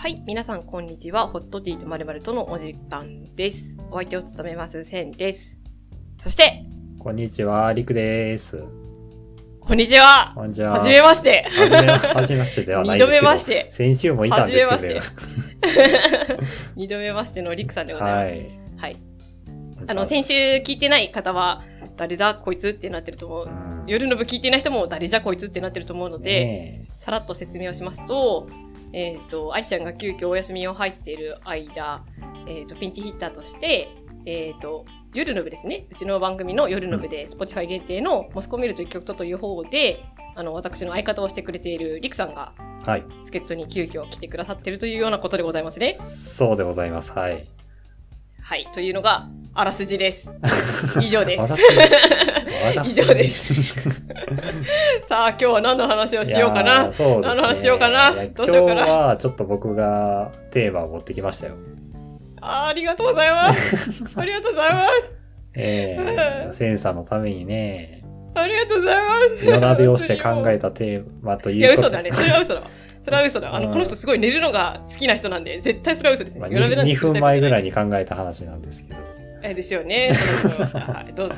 はい、皆さんこんにちは。ホットティーとまるまるとのお時間です。お相手を務めます、センです。そして、こんにちは、りくです。こんにちは。こんにちは。はじめまして。はじめまはじめましてではないですけど。二度目まして先週もいたんですけど。二度目ましてのりくさんでございます。はい。はい。あの、先週聞いてない方は、誰だこいつってなってると思う。うん、夜の部聞いてない人も誰じゃこいつってなってると思うので、ねさらっと説明をしますと、えっ、と、愛ちゃんが急遽お休みを入っている間、えっ、と、ピンチヒッターとして、えっ、と、夜の部ですね。うちの番組の夜の部で、Spotify 限定のモスコミルという曲とという方で、あの、私の相方をしてくれているリクさんが、えはい。助っ人に急遽来てくださってるというようなことでございますね。そうでございます。はい。はい。というのが、あらすじです。以上です。以上です。さあ、今日は何の話をしようかいやな？ー。そうね。何の話しようかな？いやどうしようかな？今日はちょっと僕がテーマを持ってきましたよ。あーありがとうございます。ありがとうございます。ええうんセンサーのためにね、ありがとうございます。夜なべをして考えたテーマといや、いうこと嘘だね。それは嘘だわ。それは嘘だ。あの、うんこの人すごい寝るのが好きな人なんで、絶対それは嘘ですね。まあ、夜なべなんて 2, 分前ぐらいに。に考えた話なんですけど。え、ですよね。どうぞ。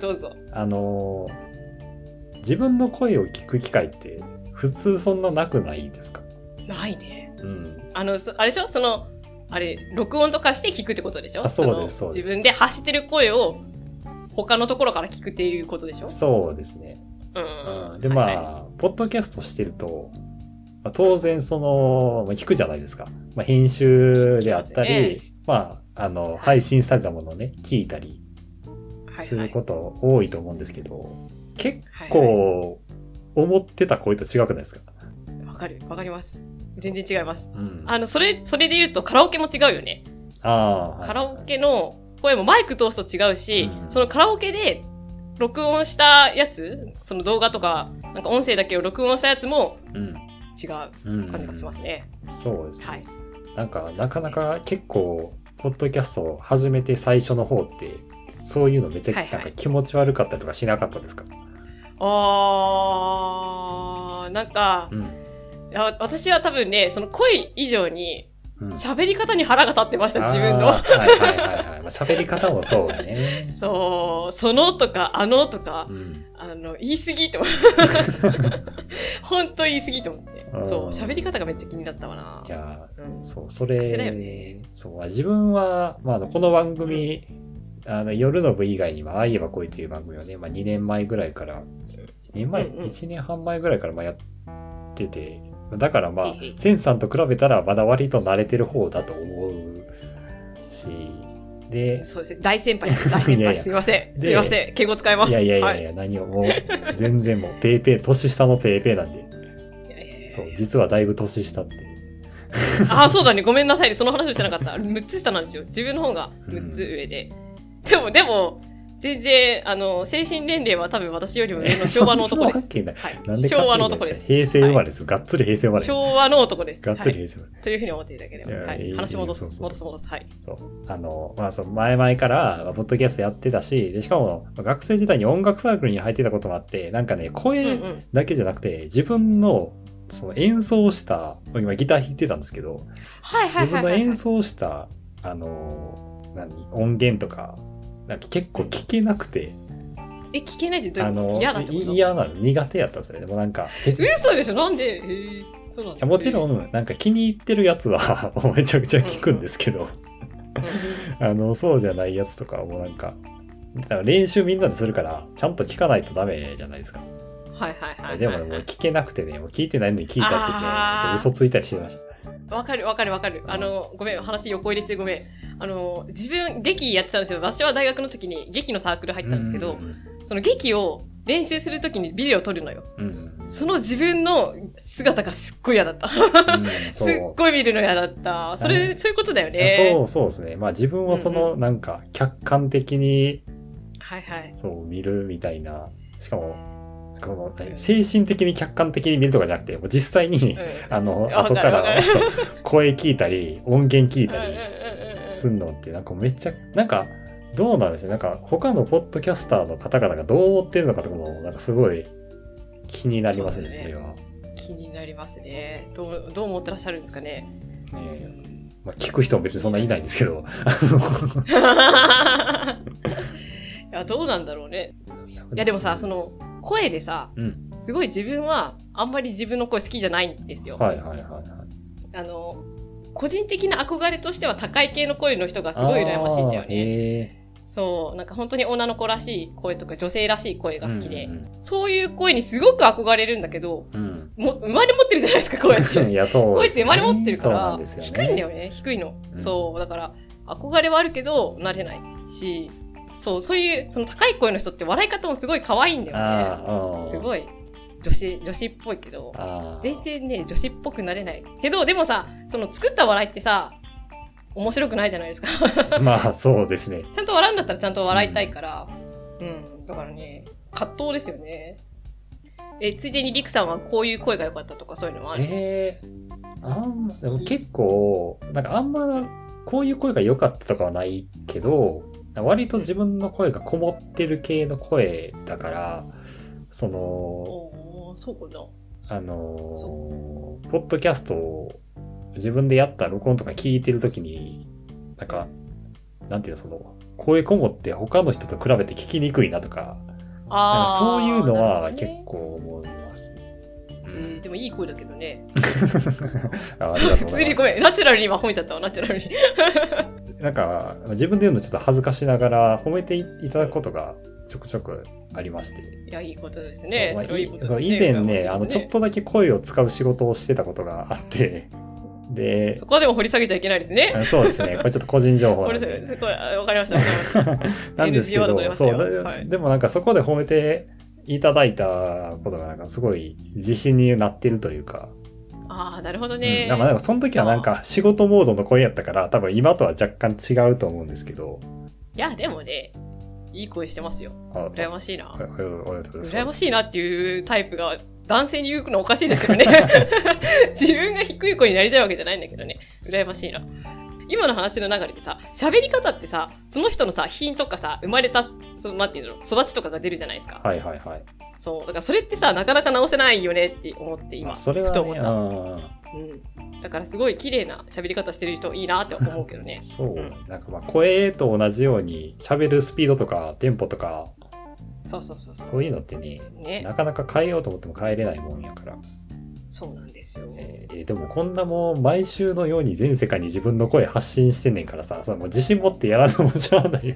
どうぞ。あのー自分の声を聞く機会って普通そんななくないですか？ないね。うん。あの、そあれでしょ？その、あれ、録音とかして聞くってことでしょ？あそうですのそうです自分で発してる声を他のところから聞くっていうことでしょ？そうですね。うん。うん、で、まあ、はいはポッドキャストしてると、まあ、当然その、まあ、聞くじゃないですか。まあ、編集であったり、聞きまあ、あの、配信されたものをね、聞いたりはいすること多いと思うんですけど、結はい構、思ってた声と違くないですか？わかる。わかります。全然違います。うん。あの、それ、それで言うとカラオケも違うよね。あーはいカラオケの声もマイク通すと違うし、うんそのカラオケで録音したやつ、その動画とか、なんか音声だけを録音したやつもうん。違ううん。感じがしますね。そうですね。はい。なんか、なかなか結構、ポッドキャストを始めて最初の方って、そういうのめっちゃはいはいなんか気持ち悪かったりとかしなかったですか、あー、なんか、うん。私は多分ね、その声以上にうん。喋り方に腹が立ってました、自分のはいはいはいはい。まあ、喋り方もそうだね。そう、そのとか、あのとかう、ん。あの、言い過ぎと。本当言い過ぎと思ってう。んそう、喋り方がめっちゃ気になったわな。いやうんー、そう、それ、よねそう、自分は、まあこの番組、あの、夜の部以外には、ああいえば恋という番組をね、まあ2年前ぐらいから、2年前、うんうん1年半前ぐらいからまあやってて、だからまあへいへい、センさんと比べたらまだ割と慣れてる方だと思うし、で、そうですね。大先輩です。大先輩。いやいやすいません。すでいません。敬語使います。いやいやいやはいや、何をもう、全然もう、ペーペー、年下のペーペーなんで、そう、実はだいぶ年下って。あ、そうだね。ごめんなさい。その話をしてなかった。6つ下なんですよ。自分の方が6つ上で。でも、でも、全然、あの、精神年齢は多分私よりも上の昭和の男です。はい。昭和の男です。平成生まれですよ。がっつり平成生まれ。昭和の男です。がっつりはい平成生まれ。というふうに思っていただければ。はい話戻す。そうそう戻す、戻す。はい。そう。あの、まあ、その前々から、まあポッドキャストやってたし、で、しかも、まあ学生時代に音楽サークルに入ってたこともあって、なんかね、うん声うん。だけじゃなくて、自分の、その演奏した、今ギター弾いてたんですけど、はいはい自はいはい。分の演奏した、あの、何、音源とか、なんか結構聞けなくて、え、聞けないってどういあうこと？の、嫌だってこと？い嫌なの、苦手やったんですよね。でもなんか、嘘でしょ？なんで？えー、そうなんもちろん、なんか気に入ってるやつは、めちゃくちゃ聞くんですけど、うん。あの、そうじゃないやつとかはもうなんか、練習みんなでするから、ちゃんと聞かないとダメじゃないですか。はいはいはいはい。でもね、もう聞けなくてね、もう聞いてないのに聞いたってね、ちょっと嘘ついたりしてました。わかるわかるわかる。あの、ごめん、話横入れしてごめん。あの、自分、劇やってたんですよ。私は大学の時に劇のサークル入ったんですけど、その劇を練習する時にビデオを撮るのよ。うん、うん。その自分の姿がすっごい嫌だった。うん、す。っごい見るの嫌だった。それ、うんそういうことだよね。そうそうですね。まあ自分をその、うんうなんか客観的にはいはい。そう見るみたいな。しかも、この何精神的に客観的に見るとかじゃなくて、もう実際に、うんあの、わ後から声聞いたり、音源聞いたりすんのって、なんかめっちゃ、なんか、どうなんですよ。なんか、他のポッドキャスターの方々がどう思ってるのかとかも、なんかすごい気になりますね、ねそうれは。気になりますね。どう、どう思ってらっしゃるんですかね。ねまあ、聞く人も別にそんないないんですけど。いや、どうなんだろうね。いや、でもさ、その、声でさ、うんすごい自分は、あんまり自分の声好きじゃないんですよ。はいはいはいはい。あの、個人的な憧れとしては高い系の声の人がすごい羨ましいんだよね。へそう、なんか本当に女の子らしい声とか女性らしい声ーが好きで、うんそういう声にすごく憧れるんだけど、うんも生まれ持ってるじゃないですか、声っうん。て。いや、そう声って。生まれ持ってるから、ね。低いんだよね、低いの。うんそう、だから、憧れはあるけど、なれないし、そう、そういう、その高い声の人って笑い方もすごい可愛いんだよね。すごい、女子、女子っぽいけど。全然ね、女子っぽくなれない。けど、でもさ、その作った笑いってさ、面白くないじゃないですか。まあ、そうですね。ちゃんと笑うんだったらちゃんと笑いたいから、うん、だからね、葛藤ですよね。え、ついでにリクさんはこういう声が良かったとかそういうのもある？ええあんま、でも結構、なんかあんま、こういう声が良かったとかはないけど、割と自分の声がこもってる系の声だから、その、おーそうかな。あのーポッドキャストを自分でやった録音とか聞いてるときに、なんか、なんていうの、その、声こもって他の人と比べて聞きにくいなとか、なんかそういうのは結構思いますね。えーでもいい声だけどね。あありがとう普ございます。通にごめん。ナチュラルに今褒めちゃったわ、ナチュラルに。なんか、自分で言うのちょっと恥ずかしながら褒めていただくことがちょくちょくありまして。いや、いいことですね。そうまあいいそうね。以前ね、羨ましいあの、ちょっねとだけ声を使う仕事をしてたことがあって、でそ、こはでも掘り下げちゃいけないですね。あそうですね、これちょっと個人情報これなんで。すごい、あわかりました。なんですけど、そう、はいでもなんかそこで褒めていただいたことがなんかすごい自信になってるというか、ああ、なるほどうんね。なんかなんかその時はなんか仕事モードの声やったから、多分今とは若干違うと思うんですけど、いや、でもね、いい声してますよ。あ羨ましいなあ。あありがとうございます。羨ましいなっていうタイプが男性に言うのおかしいですけどね。自分が低い声になりたいわけじゃないんだけどね。羨ましいな。今の話の流れでさ、喋り方ってさ、その人のさ、品とかさ、生まれた、その、なんていうの、育ちとかが出るじゃないですか。はいはいはい。そう。だからそれってさ、なかなか直せないよねって思って今、まあ、それはね、ふと思った。うんうん。だからすごい綺麗な喋り方してる人いいなって思うけどね。そう、うんなんかまあ声と同じように喋るスピードとかテンポとかそうそうそうそう。そういうのってねね。なかなか変えようと思っても変えれないもんやから、そうなんですよ。えーでもこんなもう毎週のように全世界に自分の声発信してんねんからさそのもう自信持ってやらんのもしゃあないよ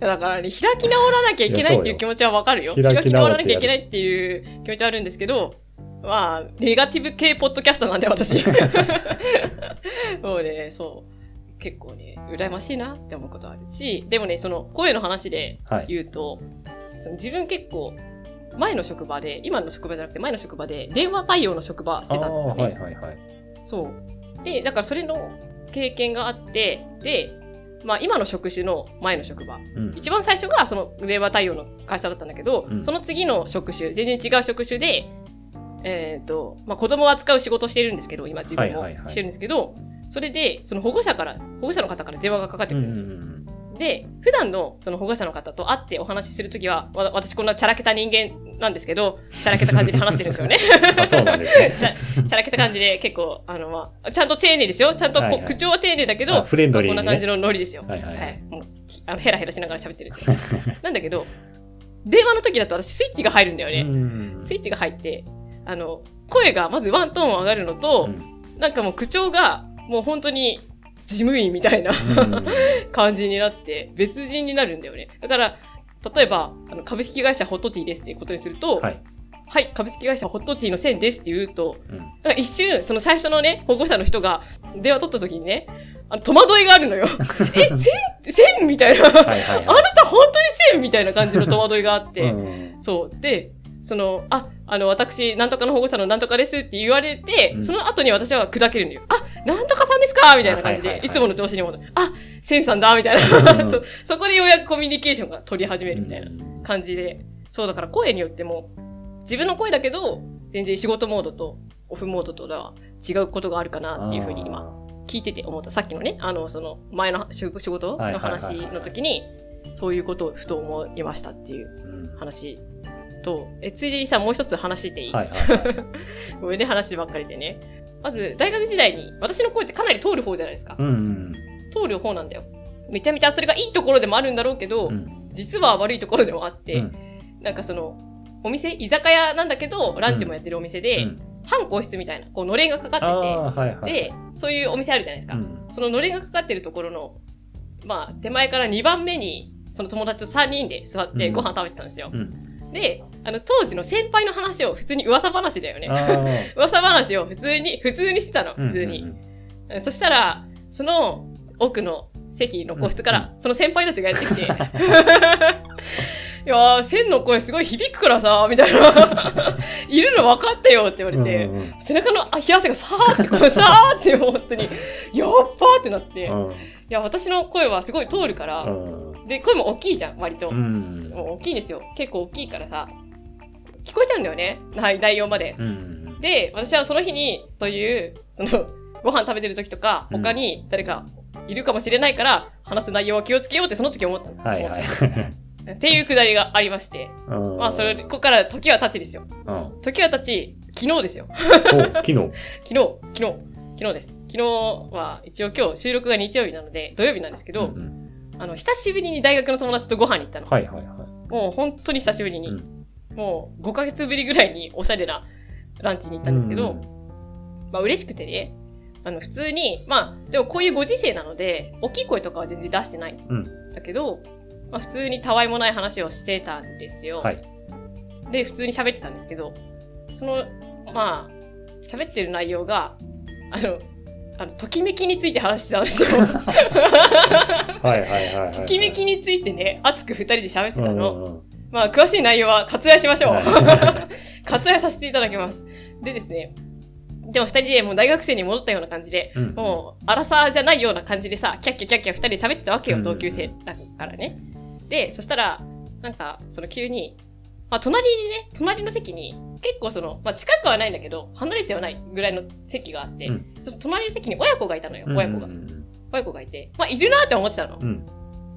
だからね、開き直らなきゃいけないっていう気持ちはわかるよ。開き直らなきゃいけないっていう気持ちはあるんですけど、まあ、ネガティブ系ポッドキャスターなんで私。もうね、そう。結構ね、羨ましいなって思うことあるし、でもね、その声の話ではい言うと、その自分結構、前の職場で、今の職場じゃなくて前の職場で電話対応の職場してたんですよね。はいはいはいそう。で、だからそれの経験があって、で、まあ今の職種の前の職場。うん一番最初がその電話対応の会社だったんだけど、うんその次の職種、全然違う職種で、えっ、と、まあ子供を扱う仕事をしてるんですけど、今自分もしてるんですけど、それで、その保護者から、保護者の方から電話がかかってくうんるんうんですよ。うんで、普段のその保護者の方と会ってお話しするときは、わ私こんなチャラけた人間なんですけど、チャラけた感じで話してるんですよね。あそうなんですね チャラけた感じで結構、あの、まあ、ちゃんと丁寧ですよ。ちゃんとはいはい口調は丁寧だけど、あフレンドリーにねこんな感じのノリですよ。はいはいはいもう、あの、ヘラヘラしながら喋ってるんですよ。なんだけど、電話の時だと私スイッチが入るんだよね。うんスイッチが入って、あの、声がまずワントーン上がるのと、うんなんかもう口調が、もう本当に、事務員みたいなうん感じになって、別人になるんだよね。だから、例えば、あの株式会社ホットティーですっていうことにすると、はいはい、株式会社ホットティーの線ですって言うと、うんなんか一瞬、その最初のね、保護者の人が電話取った時にね、あの戸惑いがあるのよ。え、線、線みたいな。はいはいはいあなた本当に線みたいな感じの戸惑いがあって、うんそう。で、その、あ、あの、私、なんとかの保護者のなんとかですって言われて、うんその後に私は砕けるのよ。あ、なんとかさんですか？みたいな感じで、いはいはいいつもの調子に戻る。あ、線さんだみたいな。うんそそこでようやくコミュニケーションが取り始めるみたいなうん感じで、そうだから声によっても、自分の声だけど、全然仕事モードとオフモードとでは違うことがあるかなっていうふうに今、聞いてて思った。さっきのね、あの、その、前の仕仕事はいのはいはいはい話の時に、そういうことをふと思いましたっていううん話と、え、ついでにさ、もう一つ話していい、はいはいはい ごめんね、話ばっかりでね。まず大学時代に私の声ってかなり通る方じゃないですか。うん。通る方なんだよ。めちゃめちゃそれがいいところでもあるんだろうけど、うん。実は悪いところでもあって、うんなんかその、お店、居酒屋なんだけど、ランチもやってるお店で、うん半個室みたいな、こう、のれんがかかあってあ、はいはい。て、で、そういうお店あるじゃないですか。うん。そののれんがかかってるところの、まあ、手前から2番目に、その友達と3人で座ってうんご飯食べてたんですよ。うん。で、あの、当時の先輩の話を普通に噂話だよね。噂話を普通に、普通にしてたの、うん普通に。そしたら、その奥の席の個室から、その先輩たちがやってきて、いやー、千の声すごい響くからさ、みたいな。いるの分かったよって言われて、うんうん背中のあ冷や汗がさーってこう、さーって本当に、やっばーってなって、いうん。や、私の声はすごい通るから、うんで、声も大きいじゃん、割と。うんもう大きいんですよ。結構大きいからさ、聞こえちゃうんだよね、はい内容まで。うんで、私はその日に、そういう、その、ご飯食べてる時とか、うん他に誰かいるかもしれないから、話す内容は気をつけようってその時思ったの。はいはい。っていうくだりがありまして。まあ、それ、ここから時は経ちですよ。うん。時は経ち、昨日ですよ。お、昨日。昨日、昨日、昨日です。昨日は、一応今日収録が日曜日なので、土曜日なんですけど、うんうんあの、久しぶりに大学の友達とご飯に行ったの。はいはいはい。もう本当に久しぶりに、うんもう5ヶ月ぶりぐらいにおしゃれなランチに行ったんですけど、うんまあ嬉しくてね、あの普通に、まあでもこういうご時世なので、大きい声とかは全然出してないんうん。だけど、まあ普通にたわいもない話をしてたんですよ。はい。で、普通に喋ってたんですけど、その、まあ、喋ってる内容が、あの、あの、ときめきについて話してたんですよ。はいはいはいはい。ときめきについてね、熱く二人で喋ってたの。うんうんまあ、詳しい内容は割愛しましょう。は 割愛させていただきます。でですね、でも二人でもう大学生に戻ったような感じで、うんもう、荒さじゃないような感じでさ、キャッキャキャッキャ二人で喋ってたわけよ、うん同級生だからね。で、そしたら、なんか、その急に、まあ、隣にね、隣の席に、結構その、まあ、近くはないんだけど、離れてはないぐらいの席があって、うんその隣の席に親子がいたのよ、うん親子が。うん親子がいて、まあ、いるなって思ってたの。うん。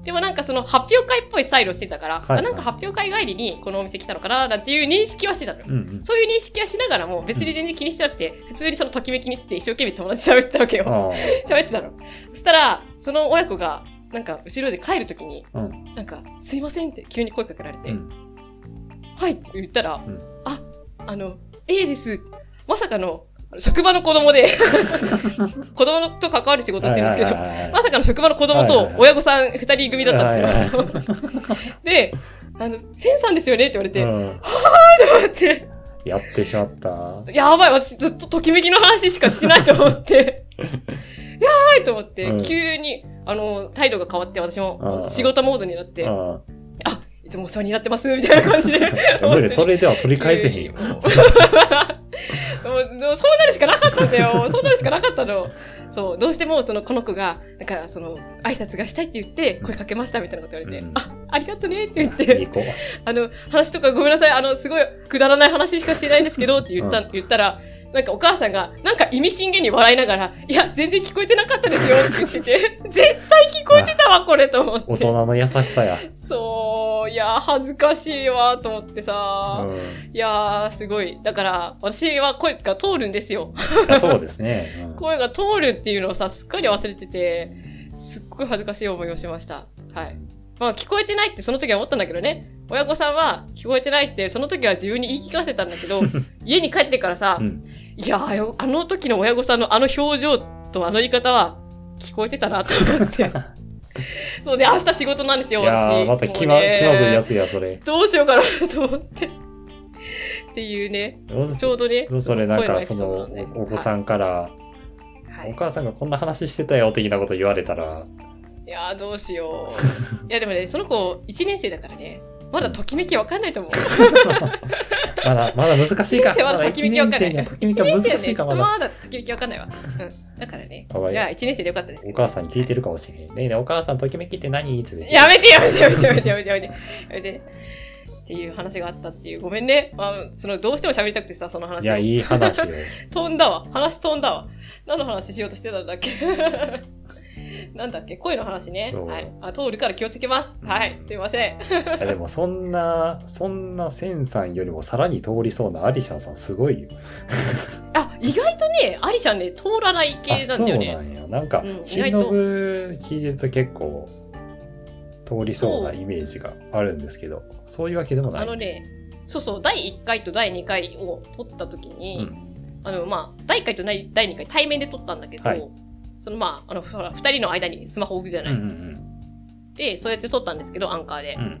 でもなんかその発表会っぽいスタイルをしてたから、はいはいあなんか発表会帰りにこのお店来たのかななんていう認識はしてたのよ。うんうん。そういう認識はしながらも別に全然気にしてなくて、普通にそのときめきについて一生懸命友達と喋ってたわけよ。あ喋ってたの。そしたら、その親子が、なんか後ろで帰るときに、あ。うん。なんか、すいませんって急に声かけられて、うんはい。って言ったら、うん。あ、あの、A です。まさかの、職場の子供で、子供と関わる仕事してるんですけど、まさかの職場の子供と親御さん二人組だったんですよ。で、あの、センさんですよね？って言われて、うん。って、やってしまった。やばい、私ずっとときめきの話しかしてないと思って、やばいと思って、うん。急に、あの、態度が変わって、私もうん。仕事モードになって、つもお世話になってます、みたいな感じで。あ。無理、それでは取り返せへんよ。もうそうなるしかなかったんだよ。そうなるしかなかったの。そう、どうしても、その、この子が、だから、その、挨拶がしたいって言って、声かけました、みたいなこと言われて、うんあ、ありがとねって言っいて。あの、話とかごめんなさい、あの、すごい、くだらない話しかしてないんですけど、って言った、う言ったら、なんかお母さんが、なんか意味深げに笑いながら、いや、全然聞こえてなかったですよ、って言ってて、絶対聞こえてたわ、これ、と思って。大人の優しさや。そう、いや、恥ずかしいわ、と思ってさ、うんいやー、すごい。だから、私は声が通るんですよ。あそうですね。うん 声が通るっていうのをさ、すっかり忘れてて、すっごい恥ずかしい思いをしました。はい。まあ、聞こえてないってその時は思ったんだけどね。親御さんは聞こえてないって、その時は自分に言い聞かせたんだけど、家に帰ってからさ、うんいやあの時の親御さんのあの表情とあの言い方は、聞こえてたなと思って。そうで、明日仕事なんですよ、いや私。ーまた気まね気まずいやつや、それ。どうしようかなと思って。っていうね、ちょうどね。それなんかそのお子さんから、はいお母さんがこんな話してたよ的なこと言われたら、いやーどうしよう。いやでもね、その子1年生だからね、まだときめきわかんないと思う。まだまだ難しいか。まだときめきわかんない。一年生にはときめきは難しいかまだ。まだときめきわかんないわ。うん。だからね。いいいや、1年生でよかったです。お母さんに聞いてるかもしれへん。ねえねえお母さんときめきって何？って言ってやめてやめてやめてやめてやめてやめて。やめて。っていう話があったっていう。ごめんね。まあ、その、どうしても喋りたくてさ、その話を。いや、いい話よ。飛んだわ。話飛んだわ。何の話しようとしてたんだっけ？なんだっけ？声の話ね。はい。あ、通るから気をつけます。はい。すいません。いやでもそんな、そんなセンさんよりもさらに通りそうなアリシャンさんすごいよ。あ、意外とね、アリシャね、通らない系なんだよね。あそうなんや。なんかうん、しのぶ聞いてると結構、通りそうなイメージがあるんですけど、そういうわけでもない。あのね、そうそう、第1回と第2回を撮った時うに、ん。あの、まあ、第1回と第2回対面で撮ったんだけど、はいそのまあ、あの、ほら、2人の間にスマホ置くじゃない。うんうんで、そうやって撮ったんですけど、アンカーで。うん。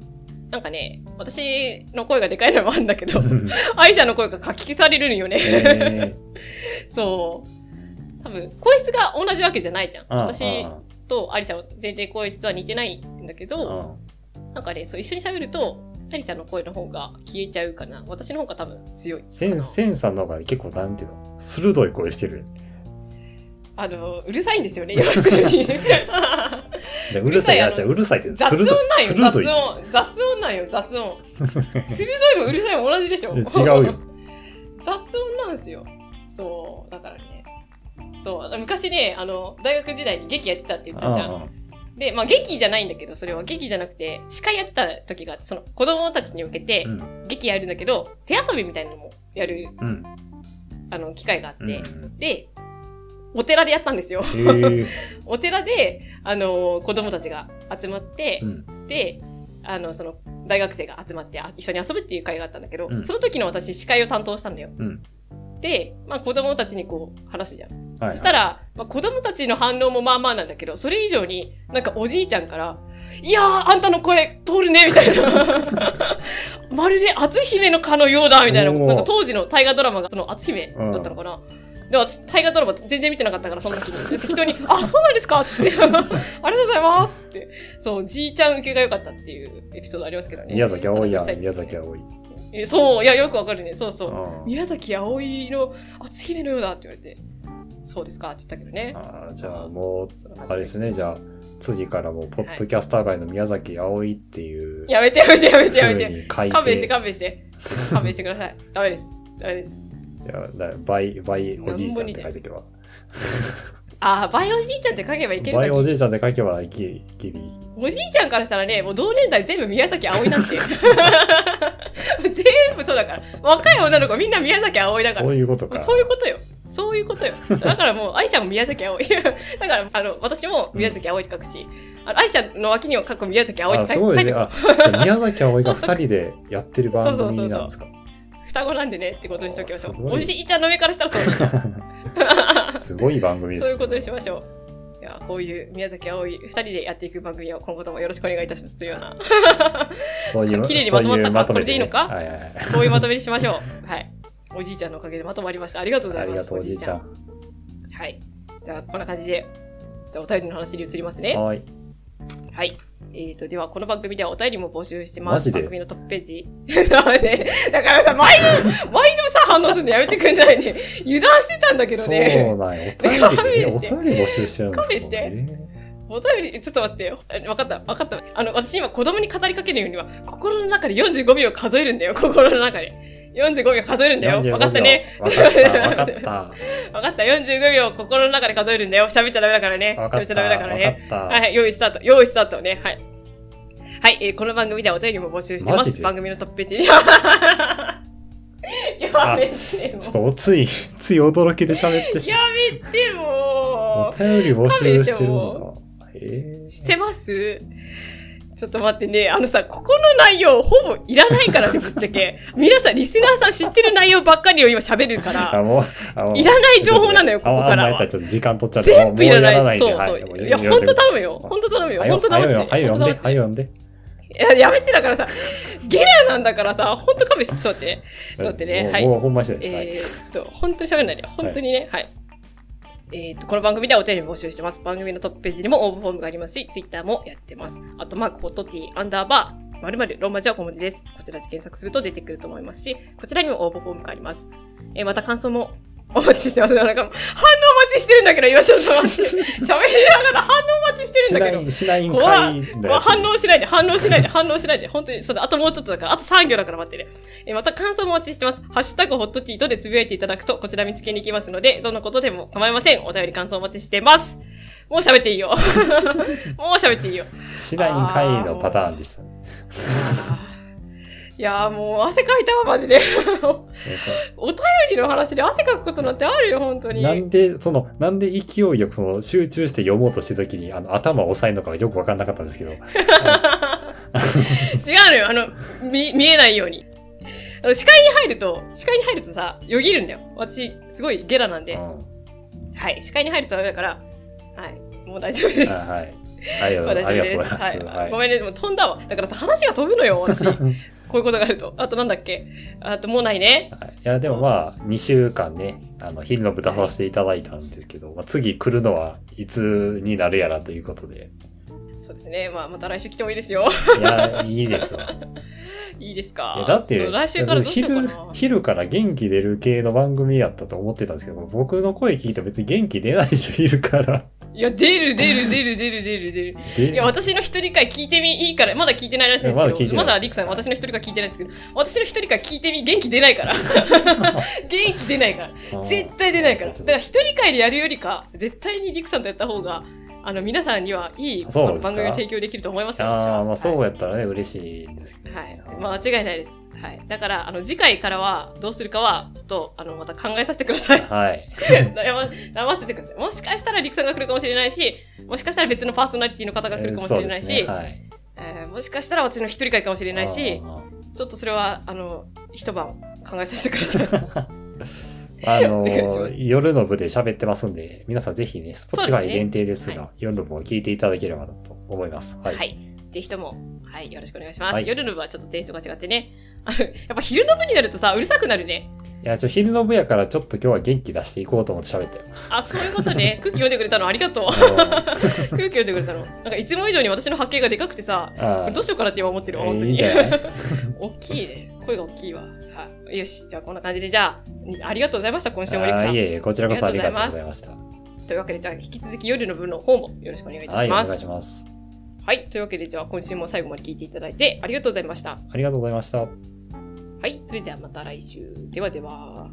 なんかね、私の声がでかいのもあるんだけどう、ん。アリシャの声が書き消されるんよね。え そう。多分、声質が同じわけじゃないじゃん。ー、私とアリちゃんは全然声質は似てないんだけうんど、なんかね、そう一緒に喋ると、アリちゃんの声の方が消えちゃうかな。私の方が多分強い。センセンさんの方が結構なんていうの？鋭い声してる。あの、うるさいんですよね、要するに。でうるさいやつはあうるさいって雑音なんよ、雑音。雑音なんよ、雑音。鋭いもうるさいも同じでしょ。違うよ。雑音なんですよ。そう、だからね。そう、昔ね、あの、大学時代に劇やってたって言ったじゃん。あで、まあ劇じゃないんだけど、それは劇じゃなくて、司会やってた時が、その子供たちに向けて劇やるんだけど、手遊びみたいなのもやる、うんあの、機会があって、うんで、お寺でやったんですよ。お寺で、あの子供たちが集まってう、んで、あの、その、大学生が集まってあ一緒に遊ぶっていう会があったんだけど、うんその時の私、司会を担当したんだよ。うんで、まあ子供たちにこう、話すじゃん。はいそしたら、まあ、子供たちの反応もまあまあなんだけど、それ以上に、なんかおじいちゃんから、いやー、あんたの声通るね、みたいな。まるで篤姫のかのようだ、みたいな。なんか当時の大河ドラマが、その篤姫だったのかな。でも私、大河ドラマ全然見てなかったから、その時に。で適当に、あ、そうなんですかって。ありがとうございますって。そう、じいちゃん受けが良かったっていうエピソードありますけどね。宮崎あおいやうん宮崎あおいえそう、いや、よくわかるね。そうそう。あ宮崎あおいの篤姫のようだって言われて、そうですかって言ったけどね。あーじゃあもうあれですねじゃあ次からもうポッドキャスター界の宮崎あおいっていうやめてやめてやめてやめ風て。勘弁してて勘弁して。勘弁してください。ダメです。ダメです。いやだバイバイおじいちゃんって書いておけばああ、バイおじいちゃんって書けばいけるバイおのじいちゃんって書けばいけいけるおじいちゃんからしたらね、もう同年代全部宮崎あおいなんて。全部そうだから。若い女の子みんな宮崎あおいだからそう。いうことかそういうことよ。そういうことよ。だからもう、愛ちゃんも宮崎あおい。だから、あの、私も宮崎あおいって書くし、あの愛ちゃんの脇には書く宮崎あおいってあす書い書いてごいね宮崎あおいが二人でやってる番組なんですか？双子なんでねってことにしときましょう。おじいちゃんの上からしたらそうだ すごい番組ですそういうことにしましょう。いや、こういう宮崎あおい二人でやっていく番組を今後ともよろしくお願いいたしますというような、そういう 綺麗にまとまったそういうまとめこれでいいのか？はいはいはいこういうまとめにしましょう。はい。おじいちゃんのおかげでまとまりました。ありがとうございます。ありがとうおじいちゃんはい。じゃあ、こんな感じで、じゃあお便りの話に移りますね。はいはい。えーと、では、この番組ではお便りも募集してます。番組のトップページ。だからさ、毎度、毎度さ、反応するのやめてくんないね。油断してたんだけどそうね。なんよお勘便りお便り募集してるんですか勘弁してお便り、ちょっと待ってわかった、わかった。あの、私今子供に語りかけるようには、心の中で45秒数えるんだよ、心の中で。45秒数えるんだよ。45わかったね。わかったわかったわかった、45秒心の中で数えるんだよ。喋っちゃダメだからね。喋っちゃダメだたからね。はい、用意スタート。用意スタートね。はい。はい、えーこの番組ではお便りも募集してます。番組のトップページに。やめてもちょっとおつい つい驚きで喋ってしまやめてうもお便り募集してる勘のかへえしてます？ちょっと待ってね、あのさ、ここの内容ほぼいらないからね、ぶっちゃけ。皆さん、リスナーさん知ってる内容ばっかりを今喋るから、いらない情報なのよ、ここからはああんまやったら。ちょっと時間取っちゃって全部いらない。そうそう。いや、ほんと頼むよ。ほんと頼むよ。はほんと頼むよ。よはい読んではい読んでいややめてだからさ、ゲラなんだからさ、ほんと勘弁して、ちょっと待って。ちょっと待ってね。はい。えーっと、本当に喋んないで。本当にね。はい。えーと、この番組ではお便り募集してます。番組のトップページにも応募フォームがありますし、ツイッターもやってます。あと、マーク、フォトティ、アンダーバー、まるまる、ローマ字は小文字です。こちらで検索すると出てくると思いますし、こちらにも応募フォームがあります。えーまた感想もお待ちしてます。なんか、反応待ちしてるんだけど、今ちょっと待って。喋りながら反応してるんしだけど。ないしないん怖かい反応しないで、反応しないで、反応しないで。本当に、そあともうちょっとだから、あと3行だから待ってね。えーまた感想もお待ちしてます。ハッシュタグホットティートでつぶやいていただくと、こちら見つけに行きますので、どんなことでも構いません。お便り感想お待ちしてます。もう喋っていいよ。もう喋っていいよ。しないんかいのパターンでしたね。いやーもう汗かいたわ、マジで。お便りの話で汗かくことなんてあるよ、本当に。なんで、その、なんで勢いよくその集中して読もうとしてるときに、あの、頭を押さえるのかがよくわかんなかったんですけど。違うのよ、あの、見、見えないように。あの、視界に入ると、視界に入るとさ、よぎるんだよ。私、すごいゲラなんで。うんはい、視界に入るとダメだから、はい、もう大丈夫です。あはい。ありがとうございます。はい。ごめんね、でも飛んだわ。だからさ、話が飛ぶのよ、私。こういうことがあると。あとなんだっけ？あともうないね。はいいや、でもまあ、2週間ね、あの、昼の部出させていただいたんですけど、まあ、次来るのはいつになるやらということで。そうですね。まあ、また来週来てもいいですよ。いや、いいですわ。いいですか？だって来週からどうしようか昼な。昼から元気出る系の番組やったと思ってたんですけど、僕の声聞いたら別に元気出ないでしょ、昼から。いや、出る、出る、出る、出る、出る、出る。でいや、私の一人会聞いてみ、いいから、まだ聞いてないらしいんですけど、まだまだリクさん、私の一人会聞いてないんですけど、私の一人会聞いてみ、元気出ないから。元気出ないから。絶対出ないから。だから一人会でやるよりか、絶対にリクさんとやった方が、あの、皆さんにはいい番組を提供できると思いますよ。ああ、まあそうややったらね、嬉しいんですけど、はい。まあ、間違いないです。はい。だから、あの、次回からはどうするかは、ちょっと、あの、また考えさせてください。はい。悩ませてください。もしかしたらリクさんが来るかもしれないし、もしかしたら別のパーソナリティの方が来るかもしれないし、そうですねはい。えーもしかしたら私の一人会かもしれないし、あちょっとそれは、あの、一晩考えさせてください。ー あの 夜の部で喋ってますんで、皆さんぜひね、Spotify 限定ですが、は夜の部を聞いていただければなと思います。は。はいい。ぜひとも、はい、よろしくお願いします。はい夜の部はちょっとテイストが違ってね。あの、やっぱ昼の部になるとさ、うるさくなるね。いや、ちょ、昼の部やからちょっと今日は元気出していこうと思って喋ったよ。あ、そういうことね。空気読んでくれたの？ありがとう。あ 空気読んでくれたの？なんかいつも以上に私の波形がでかくてさ、これどうしようかなって今思ってるわ、本当に。いい 大きいね。声が大きいわ。はい。よし。じゃあこんな感じで、じゃあ、ありがとうございました、今週もリクさん。いえいえ、こちらこそありがとうございました。というわけで、じゃあ引き続き夜の部の方もよろしくお願いいたはい、おします。願いします。はい。というわけで、じゃあ今週も最後まで聞いていただいてありがとうございました。ありがとうございました。はい。それではまた来週。ではでは。